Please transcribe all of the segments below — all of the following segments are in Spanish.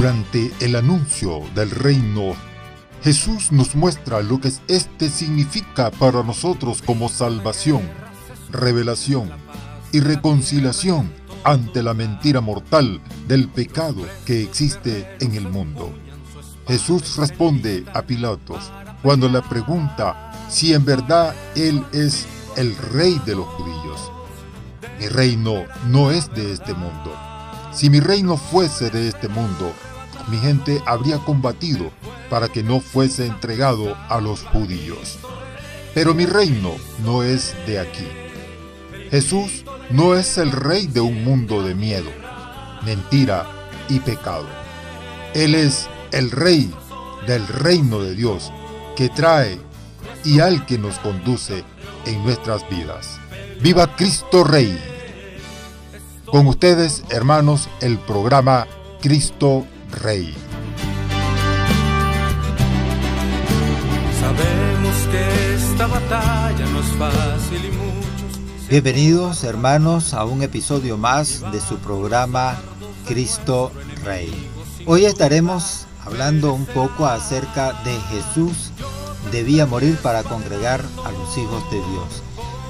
Durante el anuncio del reino, Jesús nos muestra lo que este significa para nosotros como salvación, revelación y reconciliación ante la mentira mortal del pecado que existe en el mundo. Jesús responde a Pilatos cuando le pregunta si en verdad Él es el rey de los judíos. Mi reino no es de este mundo. Si mi reino fuese de este mundo, mi gente habría combatido para que no fuese entregado a los judíos. Pero mi reino no es de aquí. Jesús no es el rey de un mundo de miedo, mentira y pecado. Él es el rey del reino de Dios que trae y al que nos conduce en nuestras vidas. ¡Viva Cristo Rey! Con ustedes, hermanos, el programa Cristo Rey. Sabemos que esta batalla no es fácil y muchos... Bienvenidos hermanos a un episodio más de su programa Cristo Rey. Hoy estaremos hablando un poco acerca de Jesús debía morir para congregar a los hijos de Dios.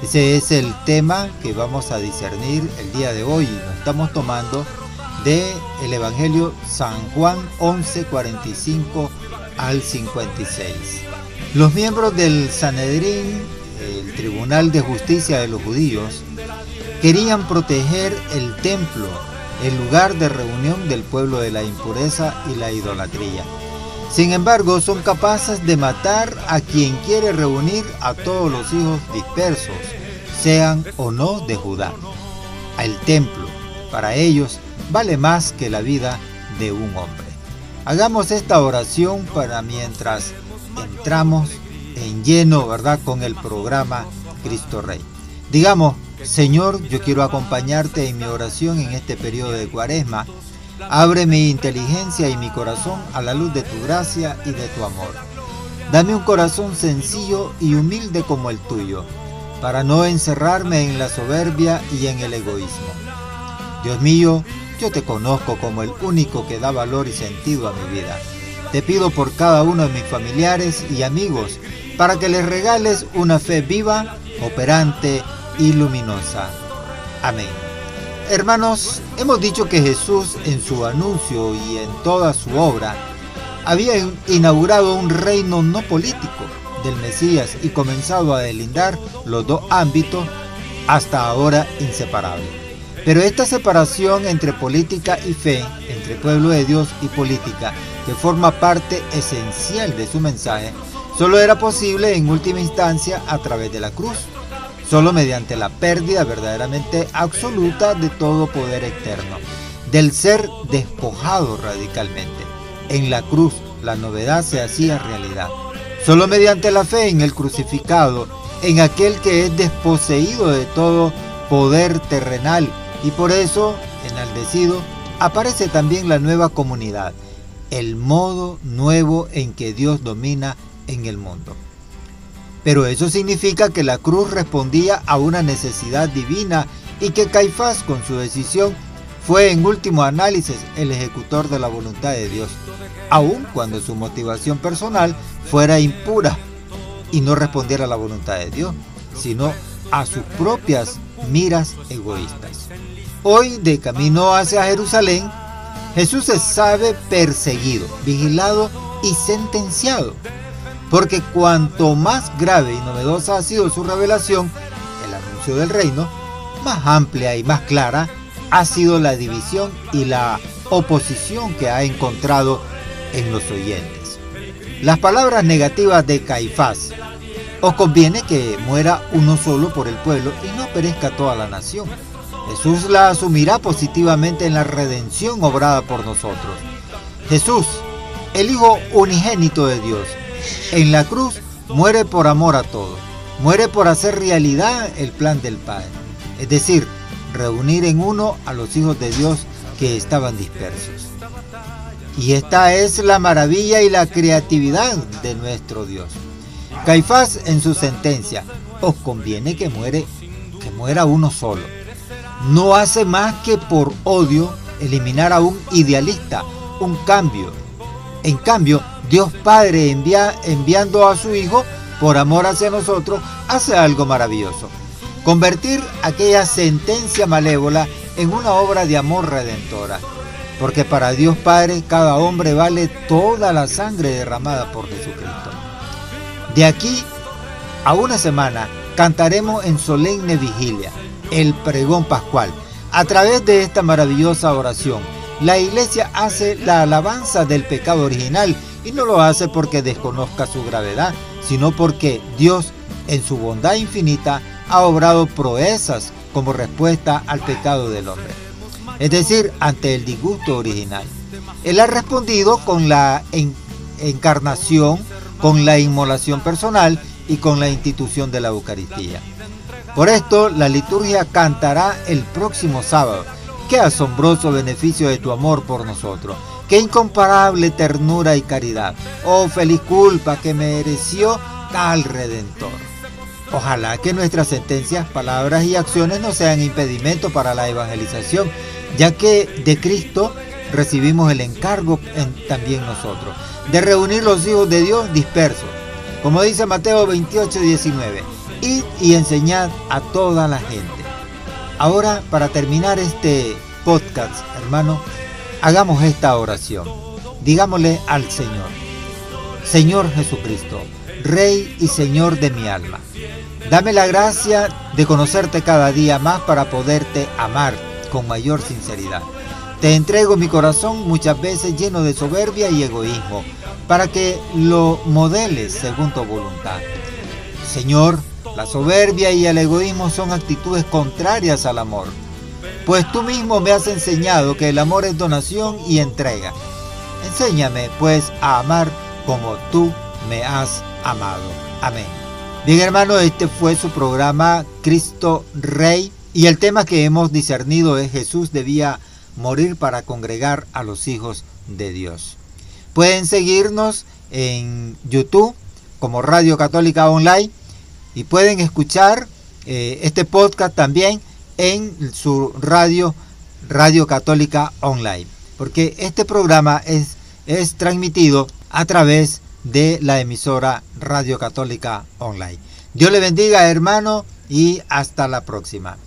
Ese es el tema que vamos a discernir el día de hoy. Lo estamos tomando de el Evangelio San Juan 11, 45 al 56. Los miembros del Sanedrín, el Tribunal de Justicia de los Judíos, querían proteger el templo, el lugar de reunión del pueblo de la impureza y la idolatría. Sin embargo, son capaces de matar a quien quiere reunir a todos los hijos dispersos, sean o no de Judá. El templo, para ellos, vale más que la vida de un hombre. Hagamos esta oración para mientras entramos en lleno, ¿verdad?, con el programa Cristo Rey. Digamos, Señor, yo quiero acompañarte en mi oración en este periodo de cuaresma Abre mi inteligencia y mi corazón a la luz de tu gracia y de tu amor. Dame un corazón sencillo y humilde como el tuyo, para no encerrarme en la soberbia y en el egoísmo. Dios mío, yo te conozco como el único que da valor y sentido a mi vida. Te pido por cada uno de mis familiares y amigos para que les regales una fe viva, operante y luminosa. Amén. Hermanos, hemos dicho que Jesús en su anuncio y en toda su obra había inaugurado un reino no político del Mesías y comenzado a delindar los dos ámbitos hasta ahora inseparables. Pero esta separación entre política y fe, entre pueblo de Dios y política, que forma parte esencial de su mensaje, solo era posible en última instancia a través de la cruz solo mediante la pérdida verdaderamente absoluta de todo poder externo, del ser despojado radicalmente. En la cruz la novedad se hacía realidad. Solo mediante la fe en el crucificado, en aquel que es desposeído de todo poder terrenal y por eso, enaldecido, aparece también la nueva comunidad, el modo nuevo en que Dios domina en el mundo. Pero eso significa que la cruz respondía a una necesidad divina y que Caifás con su decisión fue en último análisis el ejecutor de la voluntad de Dios, aun cuando su motivación personal fuera impura y no respondiera a la voluntad de Dios, sino a sus propias miras egoístas. Hoy, de camino hacia Jerusalén, Jesús se sabe perseguido, vigilado y sentenciado porque cuanto más grave y novedosa ha sido su revelación, el anuncio del reino, más amplia y más clara ha sido la división y la oposición que ha encontrado en los oyentes. Las palabras negativas de Caifás, os conviene que muera uno solo por el pueblo y no perezca toda la nación. Jesús la asumirá positivamente en la redención obrada por nosotros. Jesús, el Hijo unigénito de Dios, en la cruz muere por amor a todos, muere por hacer realidad el plan del Padre, es decir, reunir en uno a los hijos de Dios que estaban dispersos. Y esta es la maravilla y la creatividad de nuestro Dios. Caifás en su sentencia, os conviene que muere, que muera uno solo. No hace más que por odio eliminar a un idealista, un cambio. En cambio, Dios Padre envía, enviando a su Hijo por amor hacia nosotros, hace algo maravilloso. Convertir aquella sentencia malévola en una obra de amor redentora. Porque para Dios Padre cada hombre vale toda la sangre derramada por Jesucristo. De aquí a una semana cantaremos en solemne vigilia el pregón pascual. A través de esta maravillosa oración, la iglesia hace la alabanza del pecado original y no lo hace porque desconozca su gravedad, sino porque Dios, en su bondad infinita, ha obrado proezas como respuesta al pecado del hombre. Es decir, ante el disgusto original. Él ha respondido con la encarnación, con la inmolación personal y con la institución de la Eucaristía. Por esto, la liturgia cantará el próximo sábado. Qué asombroso beneficio de tu amor por nosotros. Qué incomparable ternura y caridad. Oh, feliz culpa que mereció tal redentor. Ojalá que nuestras sentencias, palabras y acciones no sean impedimento para la evangelización, ya que de Cristo recibimos el encargo también nosotros, de reunir los hijos de Dios dispersos. Como dice Mateo 28, 19 Id y enseñad a toda la gente. Ahora, para terminar este podcast, hermano, hagamos esta oración. Digámosle al Señor, Señor Jesucristo, Rey y Señor de mi alma, dame la gracia de conocerte cada día más para poderte amar con mayor sinceridad. Te entrego mi corazón muchas veces lleno de soberbia y egoísmo, para que lo modeles según tu voluntad. Señor, la soberbia y el egoísmo son actitudes contrarias al amor, pues tú mismo me has enseñado que el amor es donación y entrega. Enséñame pues a amar como tú me has amado. Amén. Bien hermano, este fue su programa Cristo Rey y el tema que hemos discernido es Jesús debía morir para congregar a los hijos de Dios. Pueden seguirnos en YouTube como Radio Católica Online y pueden escuchar eh, este podcast también en su radio, Radio Católica Online, porque este programa es, es transmitido a través de la emisora Radio Católica Online. Dios le bendiga hermano y hasta la próxima.